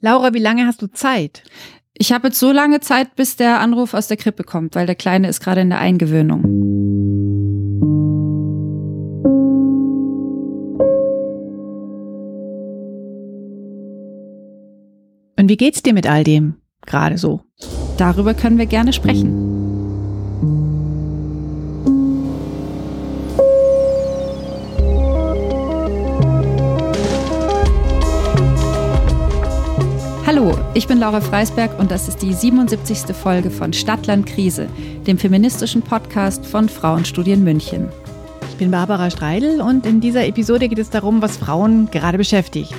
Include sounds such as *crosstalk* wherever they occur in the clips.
Laura, wie lange hast du Zeit? Ich habe jetzt so lange Zeit, bis der Anruf aus der Krippe kommt, weil der Kleine ist gerade in der Eingewöhnung. Und wie geht's dir mit all dem gerade so? Darüber können wir gerne sprechen. Ich bin Laura Freisberg und das ist die 77. Folge von Stadtland Krise, dem feministischen Podcast von Frauenstudien München. Ich bin Barbara Streidel und in dieser Episode geht es darum, was Frauen gerade beschäftigt.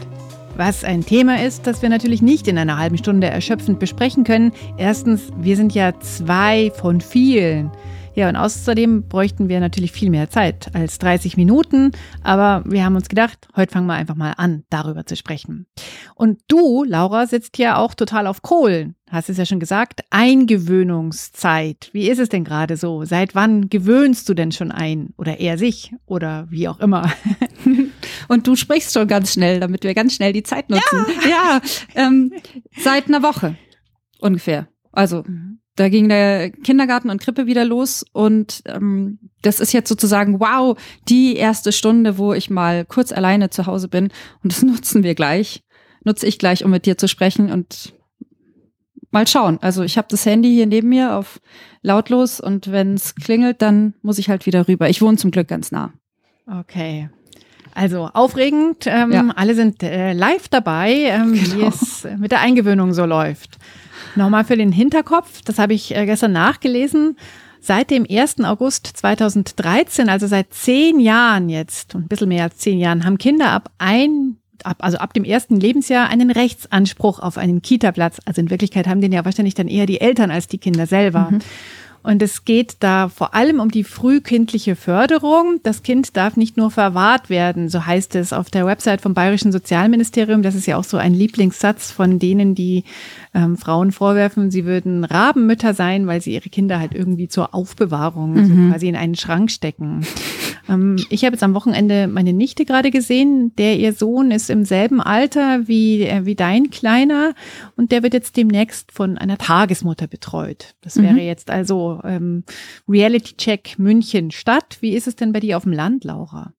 Was ein Thema ist, das wir natürlich nicht in einer halben Stunde erschöpfend besprechen können. Erstens, wir sind ja zwei von vielen. Ja, und außerdem bräuchten wir natürlich viel mehr Zeit als 30 Minuten. Aber wir haben uns gedacht, heute fangen wir einfach mal an, darüber zu sprechen. Und du, Laura, sitzt ja auch total auf Kohlen. Hast es ja schon gesagt. Eingewöhnungszeit. Wie ist es denn gerade so? Seit wann gewöhnst du denn schon ein? Oder eher sich? Oder wie auch immer. *laughs* Und du sprichst schon ganz schnell, damit wir ganz schnell die Zeit nutzen. Ja, ja ähm, seit einer Woche ungefähr. Also mhm da ging der Kindergarten und Krippe wieder los und ähm, das ist jetzt sozusagen, wow, die erste Stunde, wo ich mal kurz alleine zu Hause bin und das *laughs* nutzen wir gleich, nutze ich gleich, um mit dir zu sprechen und mal schauen. Also ich habe das Handy hier neben mir auf lautlos und wenn es klingelt, dann muss ich halt wieder rüber. Ich wohne zum Glück ganz nah. Okay. Also aufregend. Ähm, ja. Alle sind äh, live dabei, ähm, genau. wie es mit der Eingewöhnung so läuft. Nochmal für den Hinterkopf, das habe ich äh, gestern nachgelesen. Seit dem 1. August 2013, also seit zehn Jahren jetzt, ein bisschen mehr als zehn Jahren, haben Kinder ab ein ab, also ab dem ersten Lebensjahr einen Rechtsanspruch auf einen Kita-Platz. Also in Wirklichkeit haben den ja wahrscheinlich dann eher die Eltern als die Kinder selber. Mhm. Und es geht da vor allem um die frühkindliche Förderung. Das Kind darf nicht nur verwahrt werden, so heißt es auf der Website vom Bayerischen Sozialministerium. Das ist ja auch so ein Lieblingssatz von denen, die ähm, Frauen vorwerfen, sie würden Rabenmütter sein, weil sie ihre Kinder halt irgendwie zur Aufbewahrung mhm. so quasi in einen Schrank stecken. Ähm, ich habe jetzt am Wochenende meine Nichte gerade gesehen. Der ihr Sohn ist im selben Alter wie, äh, wie dein Kleiner und der wird jetzt demnächst von einer Tagesmutter betreut. Das mhm. wäre jetzt also ähm, Reality Check München Stadt. Wie ist es denn bei dir auf dem Land, Laura?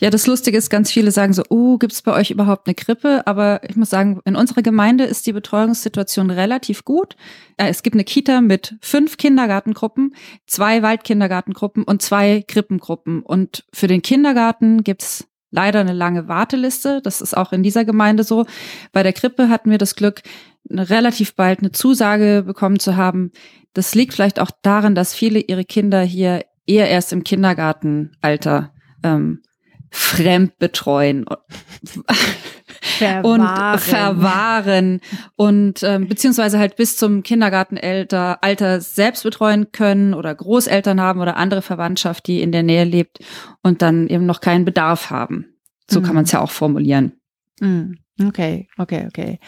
Ja, das Lustige ist, ganz viele sagen so, oh, gibt es bei euch überhaupt eine Krippe? Aber ich muss sagen, in unserer Gemeinde ist die Betreuungssituation relativ gut. Äh, es gibt eine Kita mit fünf Kindergartengruppen, zwei Waldkindergartengruppen und zwei Krippengruppen. Und für den Kindergarten gibt's leider eine lange Warteliste. Das ist auch in dieser Gemeinde so. Bei der Krippe hatten wir das Glück, relativ bald eine Zusage bekommen zu haben. Das liegt vielleicht auch daran, dass viele ihre Kinder hier eher erst im Kindergartenalter ähm, fremd betreuen *laughs* verwahren. und verwahren und ähm, beziehungsweise halt bis zum Kindergartenalter Alter selbst betreuen können oder Großeltern haben oder andere Verwandtschaft, die in der Nähe lebt und dann eben noch keinen Bedarf haben. So mhm. kann man es ja auch formulieren. Mhm. Okay, okay, okay.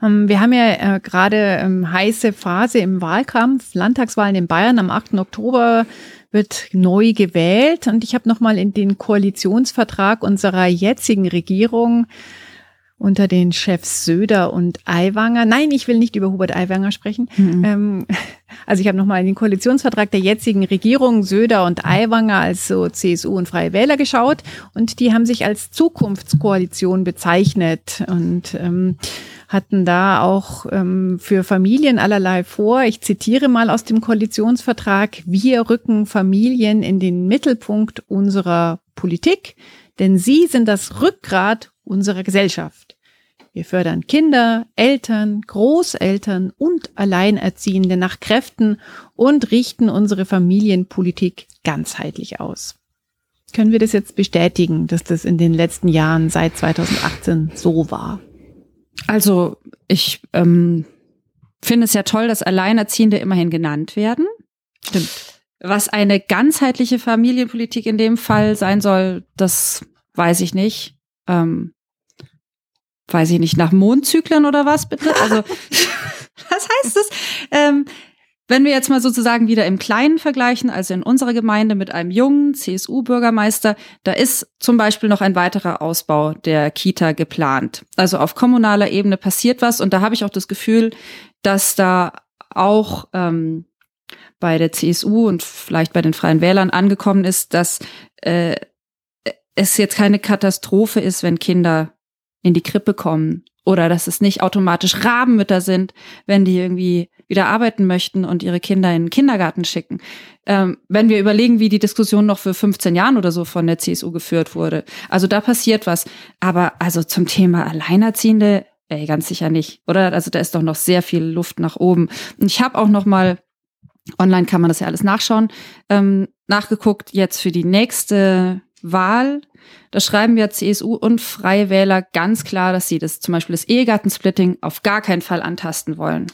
Ähm, wir haben ja äh, gerade ähm, heiße Phase im Wahlkampf, Landtagswahlen in Bayern am 8. Oktober wird neu gewählt. Und ich habe nochmal in den Koalitionsvertrag unserer jetzigen Regierung unter den Chefs Söder und Aiwanger. Nein, ich will nicht über Hubert Aiwanger sprechen. Mhm. Ähm, *laughs* also ich habe nochmal in den Koalitionsvertrag der jetzigen Regierung Söder und Aiwanger als so CSU und Freie Wähler geschaut und die haben sich als Zukunftskoalition bezeichnet und ähm, hatten da auch ähm, für Familien allerlei vor. Ich zitiere mal aus dem Koalitionsvertrag, wir rücken Familien in den Mittelpunkt unserer Politik, denn sie sind das Rückgrat unserer Gesellschaft. Wir fördern Kinder, Eltern, Großeltern und Alleinerziehende nach Kräften und richten unsere Familienpolitik ganzheitlich aus. Können wir das jetzt bestätigen, dass das in den letzten Jahren seit 2018 so war? Also ich ähm, finde es ja toll, dass Alleinerziehende immerhin genannt werden. Stimmt. Was eine ganzheitliche Familienpolitik in dem Fall sein soll, das weiß ich nicht. Ähm, weiß ich nicht, nach Mondzyklen oder was bitte? Also, *laughs* was heißt das? Ähm, wenn wir jetzt mal sozusagen wieder im Kleinen vergleichen, also in unserer Gemeinde mit einem jungen CSU-Bürgermeister, da ist zum Beispiel noch ein weiterer Ausbau der Kita geplant. Also auf kommunaler Ebene passiert was und da habe ich auch das Gefühl, dass da auch ähm, bei der CSU und vielleicht bei den Freien Wählern angekommen ist, dass äh, es jetzt keine Katastrophe ist, wenn Kinder in die Krippe kommen oder dass es nicht automatisch Rabenmütter sind, wenn die irgendwie wieder arbeiten möchten und ihre Kinder in den Kindergarten schicken. Ähm, wenn wir überlegen, wie die Diskussion noch für 15 Jahren oder so von der CSU geführt wurde. Also da passiert was. Aber also zum Thema Alleinerziehende, ey, ganz sicher nicht, oder? Also da ist doch noch sehr viel Luft nach oben. Und ich habe auch noch mal online kann man das ja alles nachschauen, ähm, nachgeguckt jetzt für die nächste Wahl da schreiben wir CSU und Freie Wähler ganz klar, dass sie das zum Beispiel das Ehegattensplitting auf gar keinen Fall antasten wollen.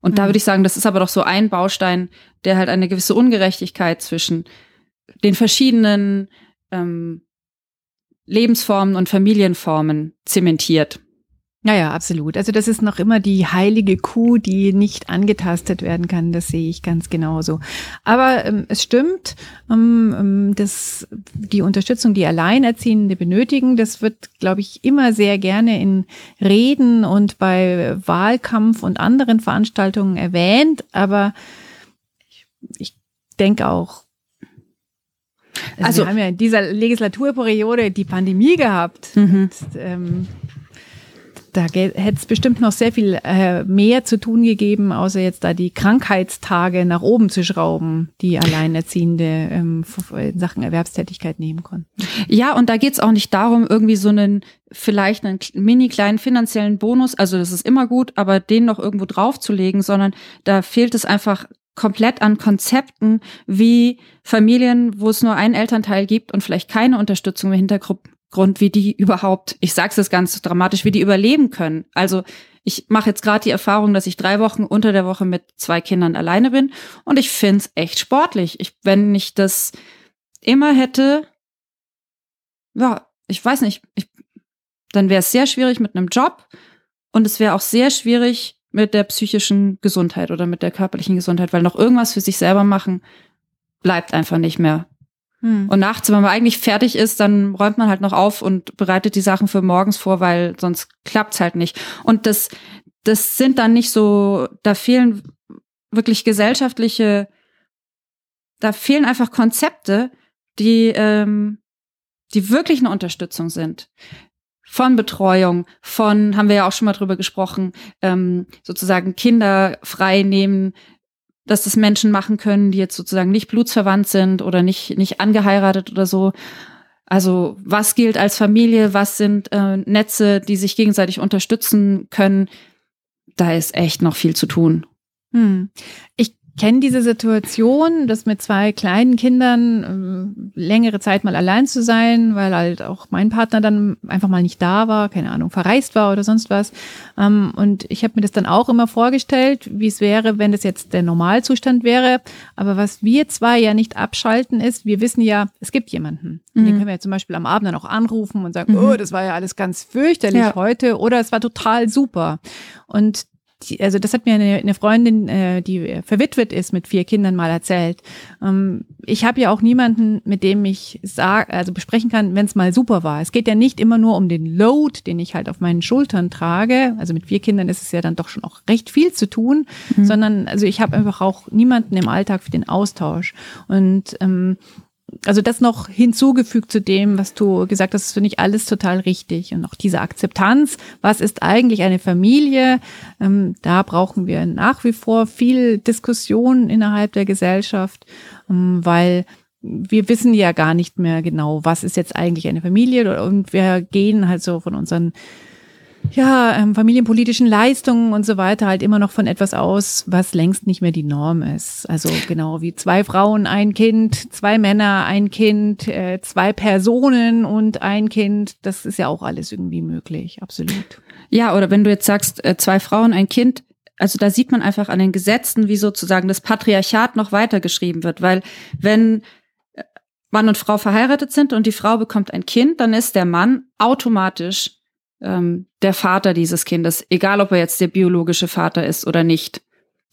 Und mhm. da würde ich sagen, das ist aber doch so ein Baustein, der halt eine gewisse Ungerechtigkeit zwischen den verschiedenen ähm, Lebensformen und Familienformen zementiert. Ja, ja, absolut. Also das ist noch immer die heilige Kuh, die nicht angetastet werden kann. Das sehe ich ganz genauso. Aber ähm, es stimmt, ähm, ähm dass die Unterstützung, die Alleinerziehende benötigen, das wird, glaube ich, immer sehr gerne in Reden und bei Wahlkampf und anderen Veranstaltungen erwähnt. Aber ich, ich denke auch, also, also, wir haben ja in dieser Legislaturperiode die Pandemie gehabt. Mhm. Und, ähm, da hätte es bestimmt noch sehr viel äh, mehr zu tun gegeben, außer jetzt da die Krankheitstage nach oben zu schrauben, die Alleinerziehende ähm, in Sachen Erwerbstätigkeit nehmen konnten. Ja, und da geht es auch nicht darum, irgendwie so einen vielleicht einen mini kleinen finanziellen Bonus, also das ist immer gut, aber den noch irgendwo draufzulegen, sondern da fehlt es einfach komplett an Konzepten, wie Familien, wo es nur einen Elternteil gibt und vielleicht keine Unterstützung im Hintergrund Grund, wie die überhaupt, ich sag's es ganz dramatisch, wie die überleben können. Also ich mache jetzt gerade die Erfahrung, dass ich drei Wochen unter der Woche mit zwei Kindern alleine bin und ich find's echt sportlich. Ich, wenn ich das immer hätte, ja, ich weiß nicht, ich, dann wäre es sehr schwierig mit einem Job und es wäre auch sehr schwierig mit der psychischen Gesundheit oder mit der körperlichen Gesundheit, weil noch irgendwas für sich selber machen bleibt einfach nicht mehr. Hm. Und nachts, wenn man eigentlich fertig ist, dann räumt man halt noch auf und bereitet die Sachen für morgens vor, weil sonst klappt's halt nicht. Und das, das sind dann nicht so, da fehlen wirklich gesellschaftliche, da fehlen einfach Konzepte, die, ähm, die wirklich eine Unterstützung sind. Von Betreuung, von, haben wir ja auch schon mal drüber gesprochen, ähm, sozusagen Kinder frei nehmen, dass das Menschen machen können, die jetzt sozusagen nicht blutsverwandt sind oder nicht, nicht angeheiratet oder so. Also was gilt als Familie, was sind äh, Netze, die sich gegenseitig unterstützen können. Da ist echt noch viel zu tun. Hm. Ich kenne diese Situation, dass mit zwei kleinen Kindern äh, längere Zeit mal allein zu sein, weil halt auch mein Partner dann einfach mal nicht da war, keine Ahnung, verreist war oder sonst was. Ähm, und ich habe mir das dann auch immer vorgestellt, wie es wäre, wenn das jetzt der Normalzustand wäre. Aber was wir zwei ja nicht abschalten ist, wir wissen ja, es gibt jemanden. Mhm. Den können wir ja zum Beispiel am Abend dann auch anrufen und sagen, mhm. oh, das war ja alles ganz fürchterlich ja. heute oder es war total super. Und die, also das hat mir eine, eine Freundin, äh, die verwitwet ist mit vier Kindern mal erzählt. Ähm, ich habe ja auch niemanden, mit dem ich sag, also besprechen kann, wenn es mal super war. Es geht ja nicht immer nur um den Load, den ich halt auf meinen Schultern trage. Also mit vier Kindern ist es ja dann doch schon auch recht viel zu tun, mhm. sondern also ich habe einfach auch niemanden im Alltag für den Austausch. Und ähm, also das noch hinzugefügt zu dem, was du gesagt hast, finde ich alles total richtig. Und auch diese Akzeptanz, was ist eigentlich eine Familie? Ähm, da brauchen wir nach wie vor viel Diskussion innerhalb der Gesellschaft, ähm, weil wir wissen ja gar nicht mehr genau, was ist jetzt eigentlich eine Familie und wir gehen halt so von unseren ja, ähm, familienpolitischen Leistungen und so weiter halt immer noch von etwas aus, was längst nicht mehr die Norm ist. Also genau wie zwei Frauen, ein Kind, zwei Männer, ein Kind, äh, zwei Personen und ein Kind, das ist ja auch alles irgendwie möglich, absolut. Ja, oder wenn du jetzt sagst, äh, zwei Frauen, ein Kind, also da sieht man einfach an den Gesetzen, wie sozusagen das Patriarchat noch weitergeschrieben wird, weil wenn äh, Mann und Frau verheiratet sind und die Frau bekommt ein Kind, dann ist der Mann automatisch ähm, der Vater dieses Kindes, egal ob er jetzt der biologische Vater ist oder nicht.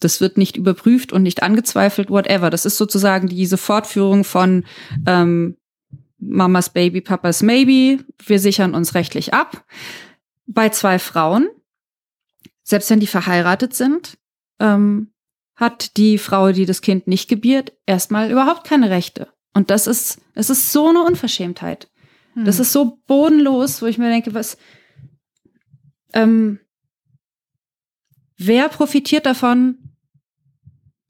das wird nicht überprüft und nicht angezweifelt, whatever. Das ist sozusagen diese Fortführung von ähm, Mamas Baby, Papas Maybe. Wir sichern uns rechtlich ab. Bei zwei Frauen, selbst wenn die verheiratet sind, ähm, hat die Frau, die das Kind nicht gebiert, erstmal überhaupt keine Rechte. Und das ist, es ist so eine Unverschämtheit. Hm. Das ist so bodenlos, wo ich mir denke, was, ähm, wer profitiert davon,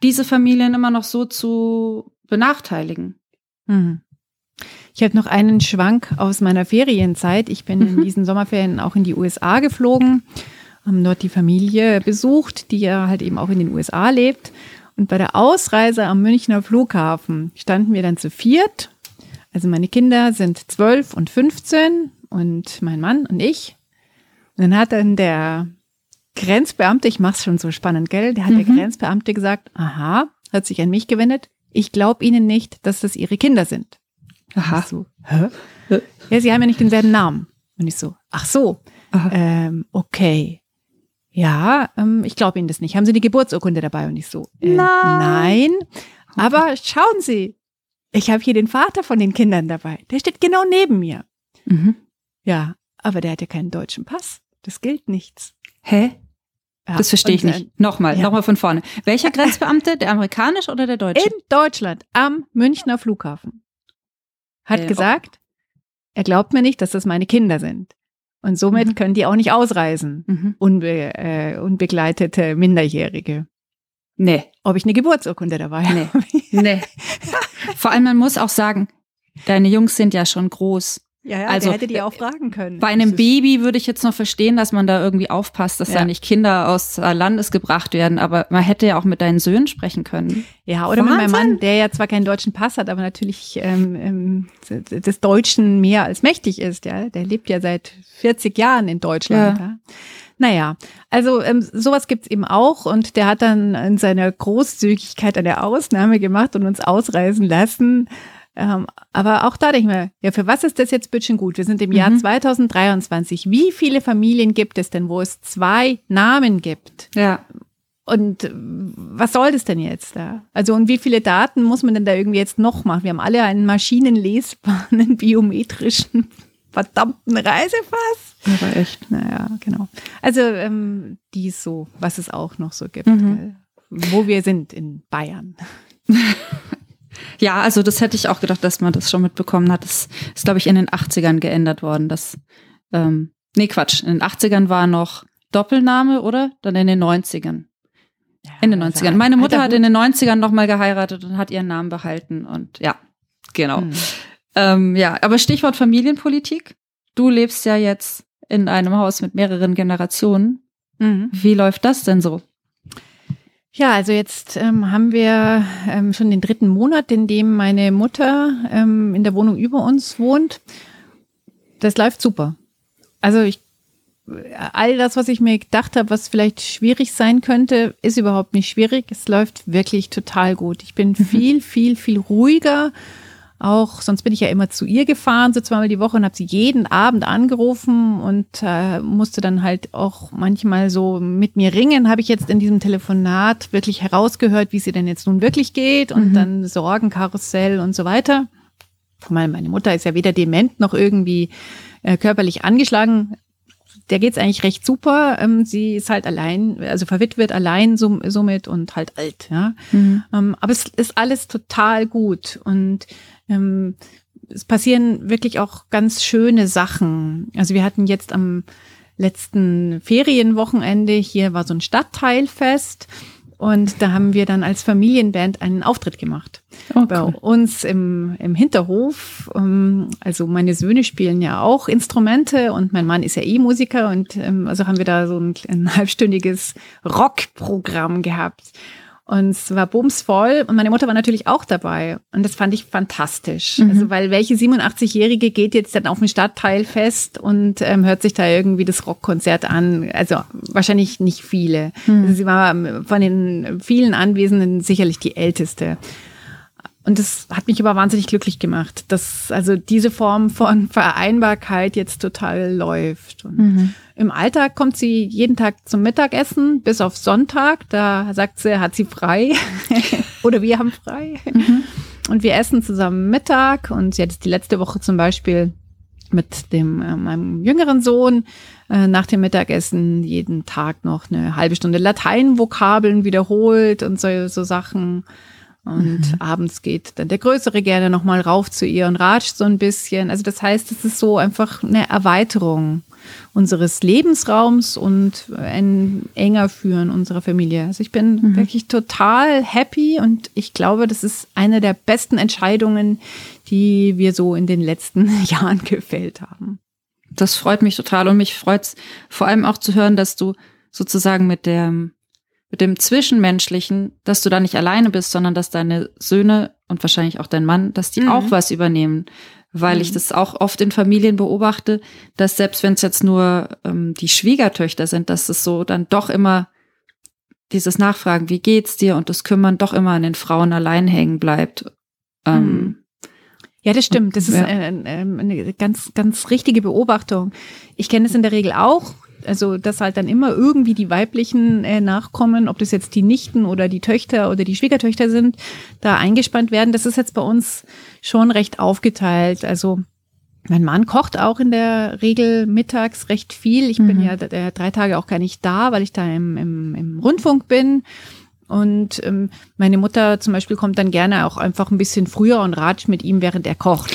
diese Familien immer noch so zu benachteiligen? Hm. Ich habe noch einen Schwank aus meiner Ferienzeit. Ich bin mhm. in diesen Sommerferien auch in die USA geflogen, haben dort die Familie besucht, die ja halt eben auch in den USA lebt. Und bei der Ausreise am Münchner Flughafen standen wir dann zu viert. Also meine Kinder sind zwölf und 15 und mein Mann und ich. Dann hat dann der Grenzbeamte, ich mach's schon so spannend, gell? Der hat mhm. der Grenzbeamte gesagt, aha, hat sich an mich gewendet. Ich glaube Ihnen nicht, dass das Ihre Kinder sind. Aha. So, hä? Ja, Sie haben ja nicht denselben Namen. Und ich so, ach so, ähm, okay. Ja, ähm, ich glaube Ihnen das nicht. Haben Sie eine Geburtsurkunde dabei? Und ich so, äh, nein. nein. Aber schauen Sie, ich habe hier den Vater von den Kindern dabei. Der steht genau neben mir. Mhm. Ja, aber der hat ja keinen deutschen Pass. Das gilt nichts. Hä? Ja, das verstehe ich nicht. Äh, nochmal, ja. nochmal von vorne. Welcher *laughs* Grenzbeamte? Der amerikanische oder der deutsche? In Deutschland, am Münchner Flughafen. Hat äh, gesagt, er glaubt mir nicht, dass das meine Kinder sind. Und somit mhm. können die auch nicht ausreisen. Mhm. Unbe äh, unbegleitete Minderjährige. Nee. Ob ich eine Geburtsurkunde dabei habe. Nee. *laughs* nee. Vor allem, man muss auch sagen, deine Jungs sind ja schon groß. Ja, ja, also hätte die auch fragen können. Bei einem Baby würde ich jetzt noch verstehen, dass man da irgendwie aufpasst, dass ja. da nicht Kinder aus Landes gebracht werden, aber man hätte ja auch mit deinen Söhnen sprechen können. Ja, oder Wahnsinn. mit meinem Mann, der ja zwar keinen deutschen Pass hat, aber natürlich ähm, ähm, des Deutschen mehr als mächtig ist. Ja, der lebt ja seit 40 Jahren in Deutschland. Ja. ja. Naja, also ähm, sowas gibt's eben auch und der hat dann in seiner Großzügigkeit eine Ausnahme gemacht und uns ausreisen lassen. Ähm, aber auch da denke ich mir, ja, für was ist das jetzt bitte gut? Wir sind im mhm. Jahr 2023. Wie viele Familien gibt es denn, wo es zwei Namen gibt? Ja. Und was soll das denn jetzt da? Also und wie viele Daten muss man denn da irgendwie jetzt noch machen? Wir haben alle einen maschinenlesbaren, *laughs* biometrischen, verdammten Reisepass. Aber echt. Naja, genau. Also ähm, dies so, was es auch noch so gibt. Mhm. Wo wir sind in Bayern. *laughs* Ja, also das hätte ich auch gedacht, dass man das schon mitbekommen hat. Das ist, glaube ich, in den 80ern geändert worden. Das, ähm, nee, Quatsch. In den 80ern war noch Doppelname, oder? Dann in den 90ern. Ja, in den 90ern. Meine Mutter hat in den 90ern nochmal geheiratet und hat ihren Namen behalten. Und ja, genau. Hm. Ähm, ja, aber Stichwort Familienpolitik. Du lebst ja jetzt in einem Haus mit mehreren Generationen. Mhm. Wie läuft das denn so? Ja, also jetzt ähm, haben wir ähm, schon den dritten Monat, in dem meine Mutter ähm, in der Wohnung über uns wohnt. Das läuft super. Also ich all das, was ich mir gedacht habe, was vielleicht schwierig sein könnte, ist überhaupt nicht schwierig. Es läuft wirklich total gut. Ich bin *laughs* viel, viel, viel ruhiger auch, sonst bin ich ja immer zu ihr gefahren, so zweimal die Woche und habe sie jeden Abend angerufen und äh, musste dann halt auch manchmal so mit mir ringen. Habe ich jetzt in diesem Telefonat wirklich herausgehört, wie es ihr denn jetzt nun wirklich geht und mhm. dann Sorgenkarussell und so weiter. Meine, meine Mutter ist ja weder dement noch irgendwie äh, körperlich angeschlagen. Der geht's eigentlich recht super. Ähm, sie ist halt allein, also verwitwet allein so, somit und halt alt. Ja, mhm. ähm, aber es ist alles total gut und ähm, es passieren wirklich auch ganz schöne Sachen. Also wir hatten jetzt am letzten Ferienwochenende, hier war so ein Stadtteilfest und da haben wir dann als Familienband einen Auftritt gemacht. Oh, Bei uns im, im Hinterhof. Ähm, also meine Söhne spielen ja auch Instrumente und mein Mann ist ja eh Musiker und ähm, also haben wir da so ein, ein halbstündiges Rockprogramm gehabt. Und es war bumsvoll und meine Mutter war natürlich auch dabei. Und das fand ich fantastisch. Mhm. Also, weil welche 87-Jährige geht jetzt dann auf ein Stadtteilfest und ähm, hört sich da irgendwie das Rockkonzert an? Also wahrscheinlich nicht viele. Mhm. Also, sie war von den vielen Anwesenden sicherlich die älteste. Und das hat mich aber wahnsinnig glücklich gemacht, dass also diese Form von Vereinbarkeit jetzt total läuft. Mhm. Im Alltag kommt sie jeden Tag zum Mittagessen, bis auf Sonntag. Da sagt sie, hat sie frei. *laughs* Oder wir haben frei. Mhm. Und wir essen zusammen Mittag. Und sie hat es die letzte Woche zum Beispiel mit dem äh, meinem jüngeren Sohn äh, nach dem Mittagessen jeden Tag noch eine halbe Stunde Lateinvokabeln wiederholt und so, so Sachen. Und mhm. abends geht dann der Größere gerne nochmal rauf zu ihr und ratscht so ein bisschen. Also das heißt, es ist so einfach eine Erweiterung unseres Lebensraums und ein enger Führen unserer Familie. Also ich bin mhm. wirklich total happy und ich glaube, das ist eine der besten Entscheidungen, die wir so in den letzten *laughs* Jahren gefällt haben. Das freut mich total und mich freut es vor allem auch zu hören, dass du sozusagen mit dem mit dem Zwischenmenschlichen, dass du da nicht alleine bist, sondern dass deine Söhne und wahrscheinlich auch dein Mann, dass die mhm. auch was übernehmen. Weil mhm. ich das auch oft in Familien beobachte, dass selbst wenn es jetzt nur ähm, die Schwiegertöchter sind, dass es so dann doch immer dieses Nachfragen, wie geht's dir und das Kümmern doch immer an den Frauen allein hängen bleibt. Ähm, mhm. Ja, das stimmt. Das ist eine, eine ganz, ganz richtige Beobachtung. Ich kenne es in der Regel auch also dass halt dann immer irgendwie die weiblichen äh, Nachkommen, ob das jetzt die Nichten oder die Töchter oder die Schwiegertöchter sind, da eingespannt werden. Das ist jetzt bei uns schon recht aufgeteilt. Also mein Mann kocht auch in der Regel mittags recht viel. Ich mhm. bin ja äh, drei Tage auch gar nicht da, weil ich da im, im, im Rundfunk bin. Und ähm, meine Mutter zum Beispiel kommt dann gerne auch einfach ein bisschen früher und ratscht mit ihm, während er kocht.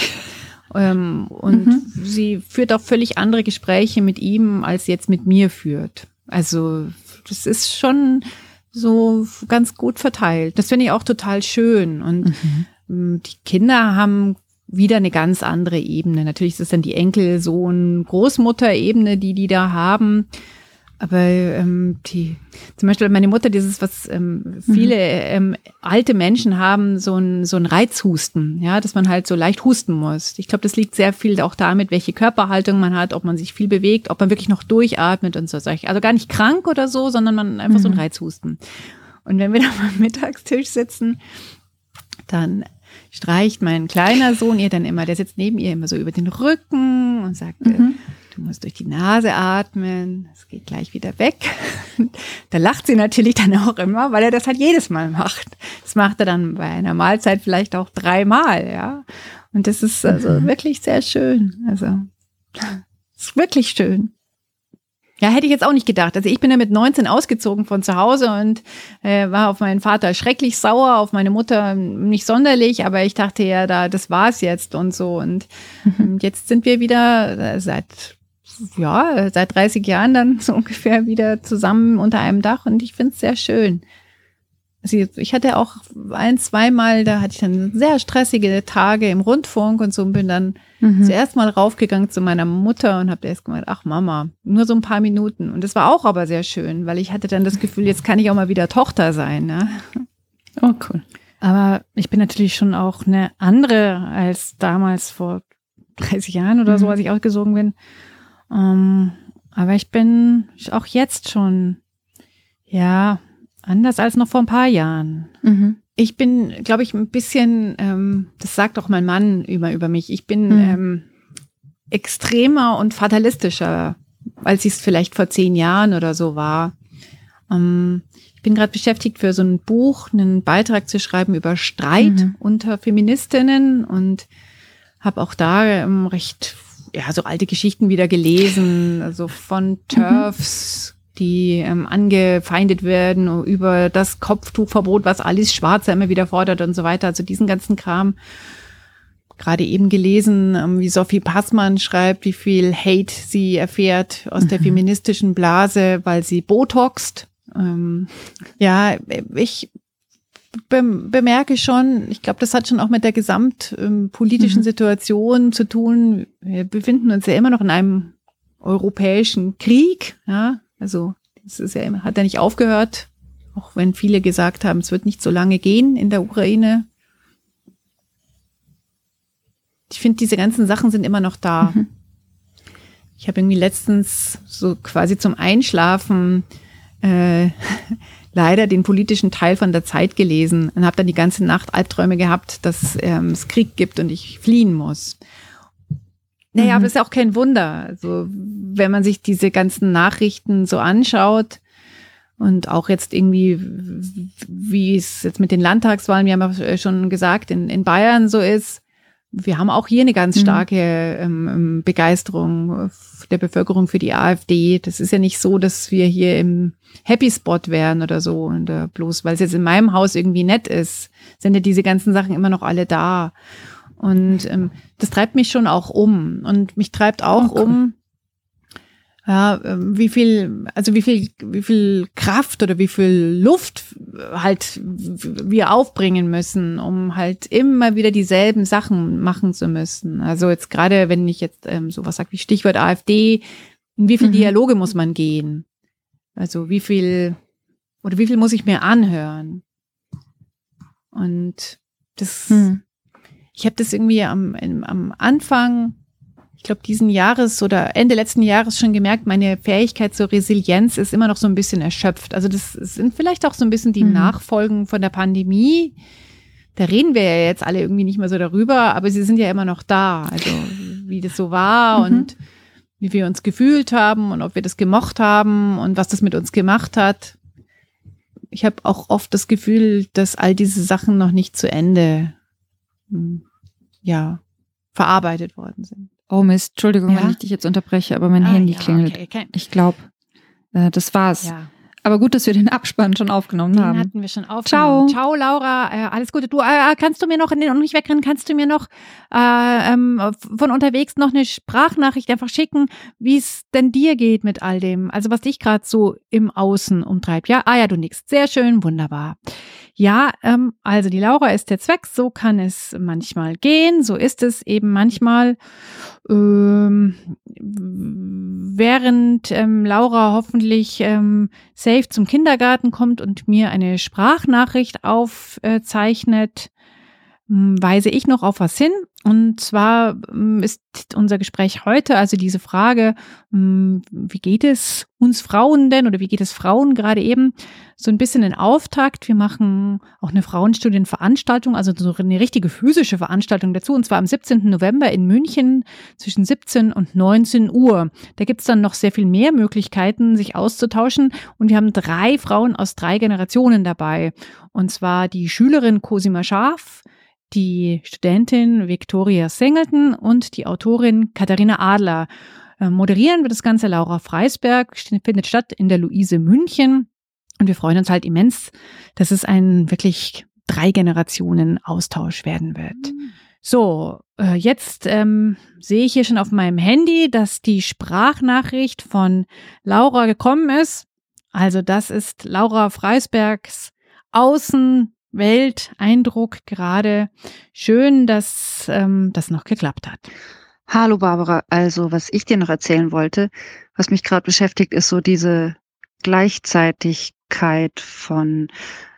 Ähm, und mhm. sie führt auch völlig andere Gespräche mit ihm, als jetzt mit mir führt. Also das ist schon so ganz gut verteilt. Das finde ich auch total schön. Und mhm. Ähm, die Kinder haben wieder eine ganz andere Ebene. Natürlich ist es dann die Enkel, Sohn, Großmutter-Ebene, die die da haben. Aber ähm, die, zum Beispiel meine Mutter, dieses, was ähm, viele mhm. ähm, alte Menschen haben, so ein, so ein Reizhusten, ja, dass man halt so leicht husten muss. Ich glaube, das liegt sehr viel auch damit, welche Körperhaltung man hat, ob man sich viel bewegt, ob man wirklich noch durchatmet und so. Also gar nicht krank oder so, sondern man einfach mhm. so ein mhm. Reizhusten. Und wenn wir da am Mittagstisch sitzen, dann streicht mein kleiner Sohn ihr dann immer, der sitzt neben ihr immer so über den Rücken und sagt, mhm. Du musst durch die Nase atmen, es geht gleich wieder weg. *laughs* da lacht sie natürlich dann auch immer, weil er das halt jedes Mal macht. Das macht er dann bei einer Mahlzeit vielleicht auch dreimal, ja. Und das ist also mhm. wirklich sehr schön. Also, ist wirklich schön. Ja, hätte ich jetzt auch nicht gedacht. Also ich bin ja mit 19 ausgezogen von zu Hause und äh, war auf meinen Vater schrecklich sauer, auf meine Mutter nicht sonderlich, aber ich dachte ja, da das war's jetzt und so. Und mhm. jetzt sind wir wieder äh, seit ja, seit 30 Jahren dann *laughs* so ungefähr wieder zusammen unter einem Dach und ich finde es sehr schön. Also ich hatte auch ein, zweimal, da hatte ich dann sehr stressige Tage im Rundfunk und so und bin dann mhm. zuerst mal raufgegangen zu meiner Mutter und habe erst gemeint, ach Mama, nur so ein paar Minuten. Und das war auch aber sehr schön, weil ich hatte dann das Gefühl, jetzt kann ich auch mal wieder Tochter sein. Ne? Oh, cool. Aber ich bin natürlich schon auch eine andere als damals vor 30 Jahren oder so, mhm. als ich ausgesogen bin. Ähm, aber ich bin auch jetzt schon, ja, anders als noch vor ein paar Jahren. Mhm. Ich bin, glaube ich, ein bisschen, ähm, das sagt auch mein Mann über, über mich, ich bin mhm. ähm, extremer und fatalistischer, als ich es vielleicht vor zehn Jahren oder so war. Ähm, ich bin gerade beschäftigt für so ein Buch, einen Beitrag zu schreiben über Streit mhm. unter Feministinnen und habe auch da ähm, recht ja, so alte Geschichten wieder gelesen, also von mhm. die ähm, angefeindet werden über das Kopftuchverbot, was Alice Schwarzer immer wieder fordert und so weiter. Also diesen ganzen Kram. Gerade eben gelesen, ähm, wie Sophie Passmann schreibt, wie viel Hate sie erfährt aus mhm. der feministischen Blase, weil sie botoxt. Ähm, ja, ich bemerke schon, ich glaube, das hat schon auch mit der gesamtpolitischen ähm, Situation zu tun. Wir befinden uns ja immer noch in einem europäischen Krieg. Ja, also das ist ja immer, hat ja nicht aufgehört, auch wenn viele gesagt haben, es wird nicht so lange gehen in der Ukraine. Ich finde, diese ganzen Sachen sind immer noch da. Mhm. Ich habe irgendwie letztens so quasi zum Einschlafen äh, leider den politischen Teil von der Zeit gelesen und habe dann die ganze Nacht Albträume gehabt, dass ähm, es Krieg gibt und ich fliehen muss. Naja, mhm. aber ist ja auch kein Wunder. Also, wenn man sich diese ganzen Nachrichten so anschaut und auch jetzt irgendwie, wie es jetzt mit den Landtagswahlen, wir haben ja schon gesagt, in, in Bayern so ist, wir haben auch hier eine ganz mhm. starke ähm, ähm, Begeisterung der Bevölkerung für die AfD. Das ist ja nicht so, dass wir hier im Happy Spot wären oder so. Und äh, bloß weil es jetzt in meinem Haus irgendwie nett ist, sind ja diese ganzen Sachen immer noch alle da. Und ähm, das treibt mich schon auch um. Und mich treibt auch okay. um, ja, ähm, wie viel, also wie viel, wie viel Kraft oder wie viel Luft halt wir aufbringen müssen, um halt immer wieder dieselben Sachen machen zu müssen. Also jetzt gerade, wenn ich jetzt ähm, sowas sage wie Stichwort AfD, in wie viel mhm. Dialoge muss man gehen? Also wie viel oder wie viel muss ich mir anhören? Und das, hm. ich habe das irgendwie am, am Anfang ich glaube, diesen Jahres oder Ende letzten Jahres schon gemerkt, meine Fähigkeit zur Resilienz ist immer noch so ein bisschen erschöpft. Also das sind vielleicht auch so ein bisschen die mhm. Nachfolgen von der Pandemie. Da reden wir ja jetzt alle irgendwie nicht mehr so darüber, aber sie sind ja immer noch da. Also wie das so war mhm. und wie wir uns gefühlt haben und ob wir das gemocht haben und was das mit uns gemacht hat. Ich habe auch oft das Gefühl, dass all diese Sachen noch nicht zu Ende hm, ja verarbeitet worden sind. Oh Mist, Entschuldigung, ja? wenn ich dich jetzt unterbreche, aber mein ah, Handy ja, klingelt. Okay, okay. Ich glaube, äh, das war's. Ja. Aber gut, dass wir den Abspann schon aufgenommen den haben. hatten wir schon aufgenommen. Ciao. Ciao, Laura. Äh, alles Gute. Du, äh, kannst du mir noch, in den nicht wegrennen, kannst du mir noch äh, ähm, von unterwegs noch eine Sprachnachricht einfach schicken, wie es denn dir geht mit all dem? Also was dich gerade so im Außen umtreibt. Ja, ah ja, du nix. Sehr schön, wunderbar. Ja, ähm, also die Laura ist der Zweck, so kann es manchmal gehen, so ist es eben manchmal. Ähm, während ähm, Laura hoffentlich ähm, safe zum Kindergarten kommt und mir eine Sprachnachricht aufzeichnet, hm, weise ich noch auf was hin. Und zwar hm, ist unser Gespräch heute, also diese Frage, hm, wie geht es uns Frauen denn oder wie geht es Frauen gerade eben, so ein bisschen ein Auftakt. Wir machen auch eine Frauenstudienveranstaltung, also so eine richtige physische Veranstaltung dazu, und zwar am 17. November in München zwischen 17 und 19 Uhr. Da gibt's dann noch sehr viel mehr Möglichkeiten, sich auszutauschen. Und wir haben drei Frauen aus drei Generationen dabei. Und zwar die Schülerin Cosima Schaf, die Studentin Victoria Singleton und die Autorin Katharina Adler. Äh, moderieren wird das Ganze Laura Freisberg, findet statt in der Luise München. Und wir freuen uns halt immens, dass es ein wirklich drei Generationen Austausch werden wird. Mhm. So, äh, jetzt ähm, sehe ich hier schon auf meinem Handy, dass die Sprachnachricht von Laura gekommen ist. Also das ist Laura Freisbergs Außen Welteindruck gerade. Schön, dass ähm, das noch geklappt hat. Hallo Barbara, also was ich dir noch erzählen wollte, was mich gerade beschäftigt, ist so diese Gleichzeitigkeit von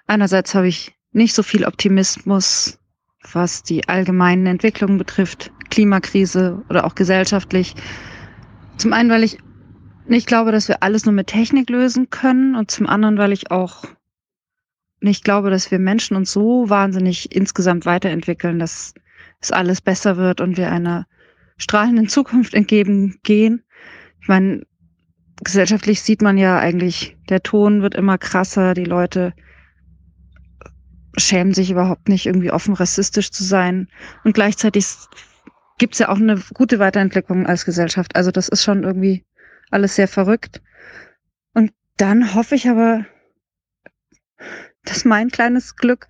einerseits habe ich nicht so viel Optimismus, was die allgemeinen Entwicklungen betrifft, Klimakrise oder auch gesellschaftlich. Zum einen, weil ich nicht glaube, dass wir alles nur mit Technik lösen können und zum anderen, weil ich auch nicht glaube, dass wir Menschen uns so wahnsinnig insgesamt weiterentwickeln, dass es alles besser wird und wir einer strahlenden Zukunft entgegengehen. Ich meine, gesellschaftlich sieht man ja eigentlich, der Ton wird immer krasser, die Leute schämen sich überhaupt nicht, irgendwie offen rassistisch zu sein. Und gleichzeitig gibt's ja auch eine gute Weiterentwicklung als Gesellschaft. Also das ist schon irgendwie alles sehr verrückt. Und dann hoffe ich aber, dass mein kleines Glück,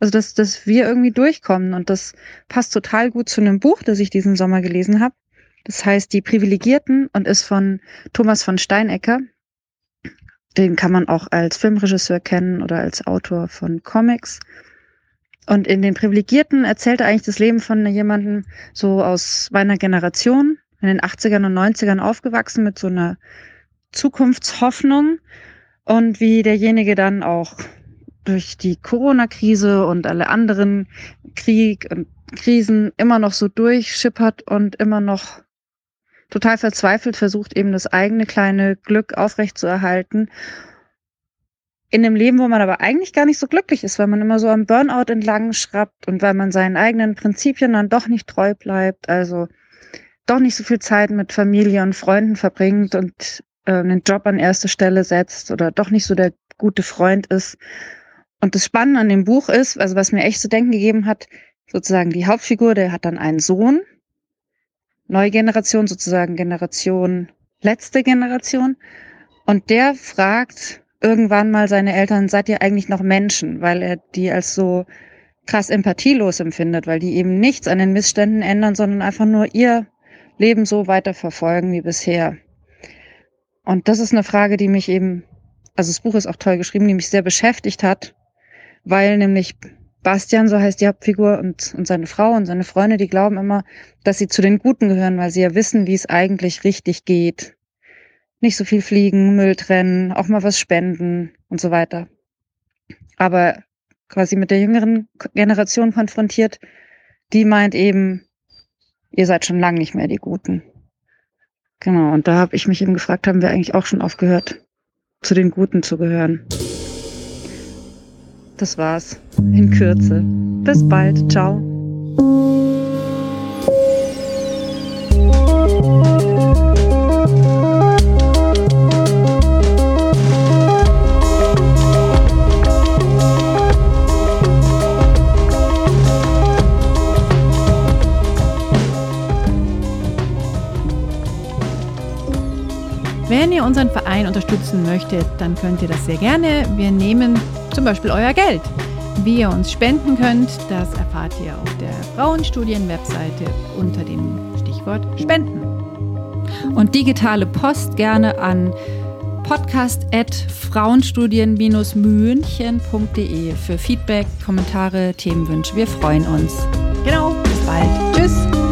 also dass, dass wir irgendwie durchkommen. Und das passt total gut zu einem Buch, das ich diesen Sommer gelesen habe. Das heißt Die Privilegierten und ist von Thomas von Steinecker. Den kann man auch als Filmregisseur kennen oder als Autor von Comics. Und in den Privilegierten erzählt er eigentlich das Leben von jemandem so aus meiner Generation, in den 80ern und 90ern aufgewachsen mit so einer Zukunftshoffnung und wie derjenige dann auch durch die Corona-Krise und alle anderen Krieg und Krisen immer noch so durchschippert und immer noch total verzweifelt versucht, eben das eigene kleine Glück aufrechtzuerhalten. in einem Leben, wo man aber eigentlich gar nicht so glücklich ist, weil man immer so am Burnout entlang schrappt und weil man seinen eigenen Prinzipien dann doch nicht treu bleibt, also doch nicht so viel Zeit mit Familie und Freunden verbringt und äh, einen Job an erste Stelle setzt oder doch nicht so der gute Freund ist. Und das Spannende an dem Buch ist, also was mir echt zu denken gegeben hat, sozusagen die Hauptfigur, der hat dann einen Sohn, neue Generation, sozusagen Generation, letzte Generation. Und der fragt irgendwann mal seine Eltern, seid ihr eigentlich noch Menschen? Weil er die als so krass empathielos empfindet, weil die eben nichts an den Missständen ändern, sondern einfach nur ihr Leben so weiterverfolgen wie bisher. Und das ist eine Frage, die mich eben, also das Buch ist auch toll geschrieben, die mich sehr beschäftigt hat, weil nämlich Bastian, so heißt die Hauptfigur, und, und seine Frau und seine Freunde, die glauben immer, dass sie zu den Guten gehören, weil sie ja wissen, wie es eigentlich richtig geht. Nicht so viel fliegen, Müll trennen, auch mal was spenden und so weiter. Aber quasi mit der jüngeren Generation konfrontiert, die meint eben, ihr seid schon lange nicht mehr die Guten. Genau, und da habe ich mich eben gefragt, haben wir eigentlich auch schon aufgehört, zu den Guten zu gehören. Das war's. In Kürze. Bis bald. Ciao. Unterstützen möchtet, dann könnt ihr das sehr gerne. Wir nehmen zum Beispiel euer Geld. Wie ihr uns spenden könnt, das erfahrt ihr auf der Frauenstudien-Webseite unter dem Stichwort Spenden. Und digitale Post gerne an podcast.frauenstudien-münchen.de für Feedback, Kommentare, Themenwünsche. Wir freuen uns. Genau, bis bald. Tschüss.